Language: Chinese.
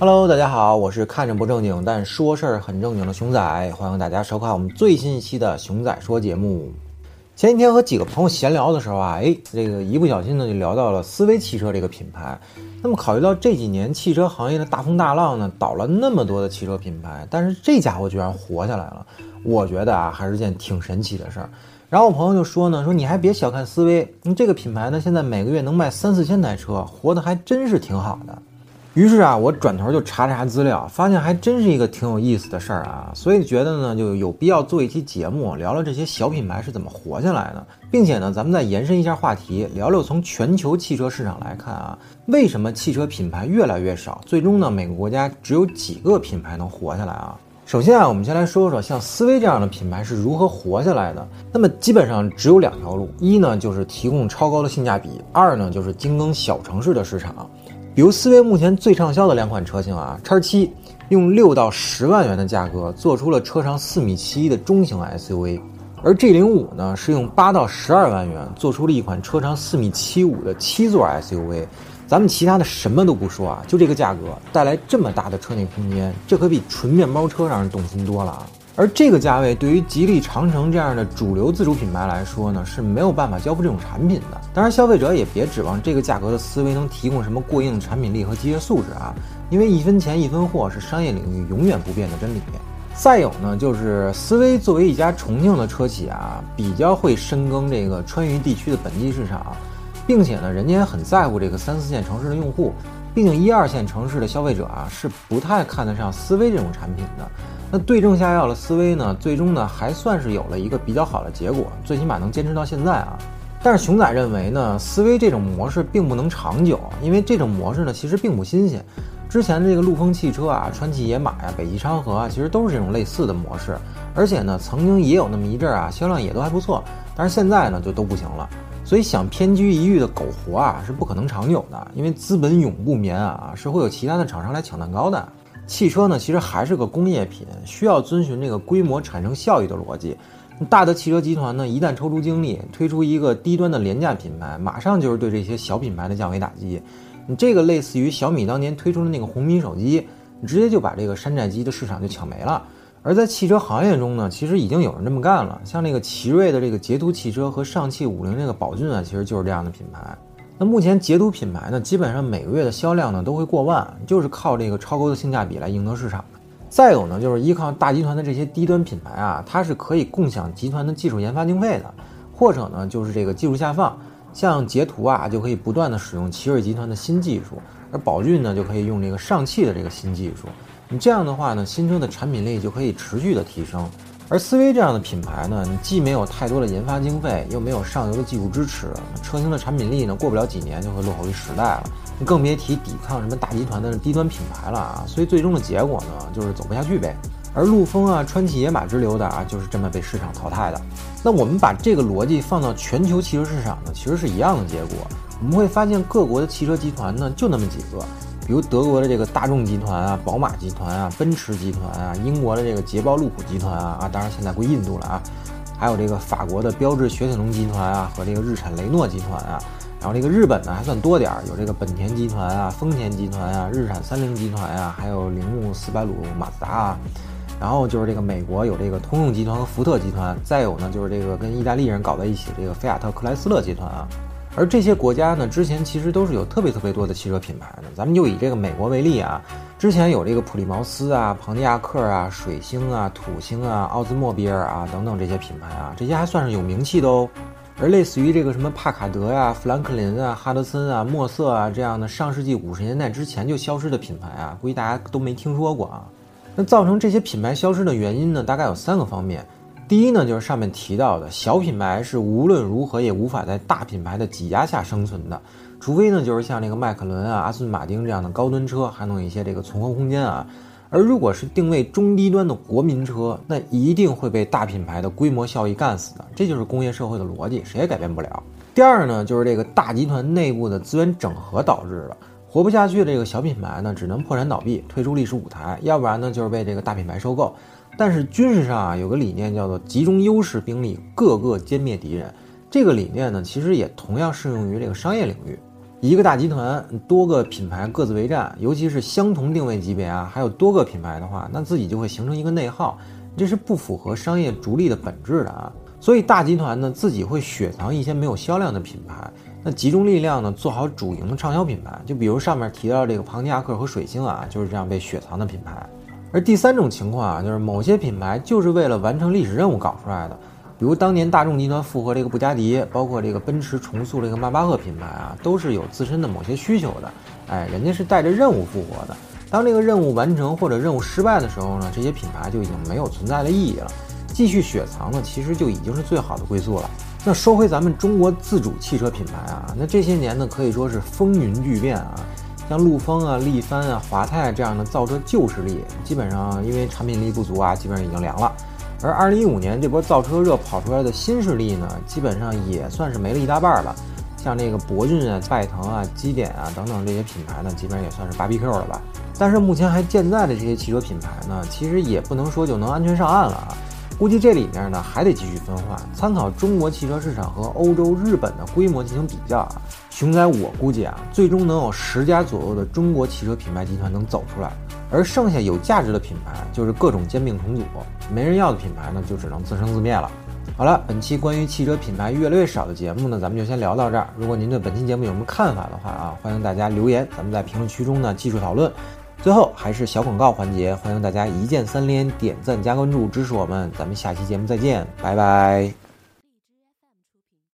Hello，大家好，我是看着不正经但说事儿很正经的熊仔，欢迎大家收看我们最新一期的熊仔说节目。前几天和几个朋友闲聊的时候啊，哎，这个一不小心呢就聊到了思威汽车这个品牌。那么考虑到这几年汽车行业的大风大浪呢，倒了那么多的汽车品牌，但是这家伙居然活下来了，我觉得啊还是件挺神奇的事儿。然后我朋友就说呢，说你还别小看思威，这个品牌呢现在每个月能卖三四千台车，活得还真是挺好的。于是啊，我转头就查查资料，发现还真是一个挺有意思的事儿啊，所以觉得呢就有必要做一期节目，聊聊这些小品牌是怎么活下来的，并且呢，咱们再延伸一下话题，聊聊从全球汽车市场来看啊，为什么汽车品牌越来越少，最终呢，每个国家只有几个品牌能活下来啊？首先啊，我们先来说说像思威这样的品牌是如何活下来的。那么基本上只有两条路，一呢就是提供超高的性价比，二呢就是精耕小城市的市场。比如思威目前最畅销的两款车型啊，叉七用六到十万元的价格做出了车长四米七一的中型 SUV，而 G 零五呢是用八到十二万元做出了一款车长四米七五的七座 SUV。咱们其他的什么都不说啊，就这个价格带来这么大的车内空间，这可比纯面包车让人动心多了啊。而这个价位对于吉利、长城这样的主流自主品牌来说呢，是没有办法交付这种产品的。当然，消费者也别指望这个价格的思维能提供什么过硬的产品力和机械素质啊，因为一分钱一分货是商业领域永远不变的真理。再有呢，就是思威作为一家重庆的车企啊，比较会深耕这个川渝地区的本地市场，并且呢，人家也很在乎这个三四线城市的用户。毕竟一二线城市的消费者啊，是不太看得上思威这种产品的。那对症下药的思维呢，最终呢还算是有了一个比较好的结果，最起码能坚持到现在啊。但是熊仔认为呢，思维这种模式并不能长久，因为这种模式呢其实并不新鲜。之前的这个陆风汽车啊、川崎野马呀、北汽昌河啊，其实都是这种类似的模式。而且呢，曾经也有那么一阵啊，销量也都还不错。但是现在呢，就都不行了。所以想偏居一隅的苟活啊，是不可能长久的，因为资本永不眠啊，是会有其他的厂商来抢蛋糕的。汽车呢，其实还是个工业品，需要遵循这个规模产生效益的逻辑。大的汽车集团呢，一旦抽出精力推出一个低端的廉价品牌，马上就是对这些小品牌的降维打击。你这个类似于小米当年推出的那个红米手机，你直接就把这个山寨机的市场就抢没了。而在汽车行业中呢，其实已经有人这么干了，像那个奇瑞的这个捷途汽车和上汽五菱这个宝骏啊，其实就是这样的品牌。那目前捷途品牌呢，基本上每个月的销量呢都会过万，就是靠这个超高的性价比来赢得市场。再有呢，就是依靠大集团的这些低端品牌啊，它是可以共享集团的技术研发经费的，或者呢就是这个技术下放，像捷途啊就可以不断的使用奇瑞集团的新技术，而宝骏呢就可以用这个上汽的这个新技术。你这样的话呢，新车的产品力就可以持续的提升。而思威这样的品牌呢，你既没有太多的研发经费，又没有上游的技术支持，车型的产品力呢，过不了几年就会落后于时代了。你更别提抵抗什么大集团的低端品牌了啊！所以最终的结果呢，就是走不下去呗。而陆风啊、川崎野马之流的啊，就是这么被市场淘汰的。那我们把这个逻辑放到全球汽车市场呢，其实是一样的结果。我们会发现各国的汽车集团呢，就那么几个。比如德国的这个大众集团啊、宝马集团啊、奔驰集团啊，英国的这个捷豹路虎集团啊啊，当然现在归印度了啊，还有这个法国的标致雪铁龙集团啊和这个日产雷诺集团啊，然后这个日本呢还算多点儿，有这个本田集团啊、丰田集团啊、日产三菱集团啊，还有铃木斯巴鲁马自达啊，然后就是这个美国有这个通用集团和福特集团，再有呢就是这个跟意大利人搞在一起这个菲亚特克莱斯勒集团啊。而这些国家呢，之前其实都是有特别特别多的汽车品牌的。咱们就以这个美国为例啊，之前有这个普利茅斯啊、庞蒂亚克啊、水星啊、土星啊、奥兹莫比尔啊等等这些品牌啊，这些还算是有名气的哦。而类似于这个什么帕卡德呀、富兰克林啊、哈德森啊、墨瑟啊这样的上世纪五十年代之前就消失的品牌啊，估计大家都没听说过啊。那造成这些品牌消失的原因呢，大概有三个方面。第一呢，就是上面提到的小品牌是无论如何也无法在大品牌的挤压下生存的，除非呢，就是像这个迈凯伦啊、阿斯顿马丁这样的高端车还能有一些这个存活空间啊。而如果是定位中低端的国民车，那一定会被大品牌的规模效益干死的，这就是工业社会的逻辑，谁也改变不了。第二呢，就是这个大集团内部的资源整合导致的，活不下去的这个小品牌呢，只能破产倒闭，退出历史舞台，要不然呢，就是被这个大品牌收购。但是军事上啊，有个理念叫做集中优势兵力，各个歼灭敌人。这个理念呢，其实也同样适用于这个商业领域。一个大集团多个品牌各自为战，尤其是相同定位级别啊，还有多个品牌的话，那自己就会形成一个内耗，这是不符合商业逐利的本质的啊。所以大集团呢，自己会雪藏一些没有销量的品牌，那集中力量呢，做好主营的畅销品牌。就比如上面提到这个庞尼亚克和水星啊，就是这样被雪藏的品牌。而第三种情况啊，就是某些品牌就是为了完成历史任务搞出来的。比如当年大众集团复合这个布加迪，包括这个奔驰重塑这个迈巴赫品牌啊，都是有自身的某些需求的。哎，人家是带着任务复活的。当这个任务完成或者任务失败的时候呢，这些品牌就已经没有存在的意义了。继续雪藏呢，其实就已经是最好的归宿了。那说回咱们中国自主汽车品牌啊，那这些年呢可以说是风云巨变啊，像陆风啊、力帆啊、华泰这样的造车旧势力，基本上因为产品力不足啊，基本上已经凉了。而二零一五年这波造车热跑出来的新势力呢，基本上也算是没了一大半了。像这个博骏啊、拜腾啊、基点啊等等这些品牌呢，基本上也算是芭比 Q 了吧。但是目前还健在的这些汽车品牌呢，其实也不能说就能安全上岸了啊。估计这里面呢还得继续分化，参考中国汽车市场和欧洲、日本的规模进行比较啊。熊仔，我估计啊，最终能有十家左右的中国汽车品牌集团能走出来。而剩下有价值的品牌，就是各种兼并重组；没人要的品牌呢，就只能自生自灭了。好了，本期关于汽车品牌越来越少的节目呢，咱们就先聊到这儿。如果您对本期节目有什么看法的话啊，欢迎大家留言，咱们在评论区中呢继续讨论。最后还是小广告环节，欢迎大家一键三连、点赞加关注支持我们。咱们下期节目再见，拜拜。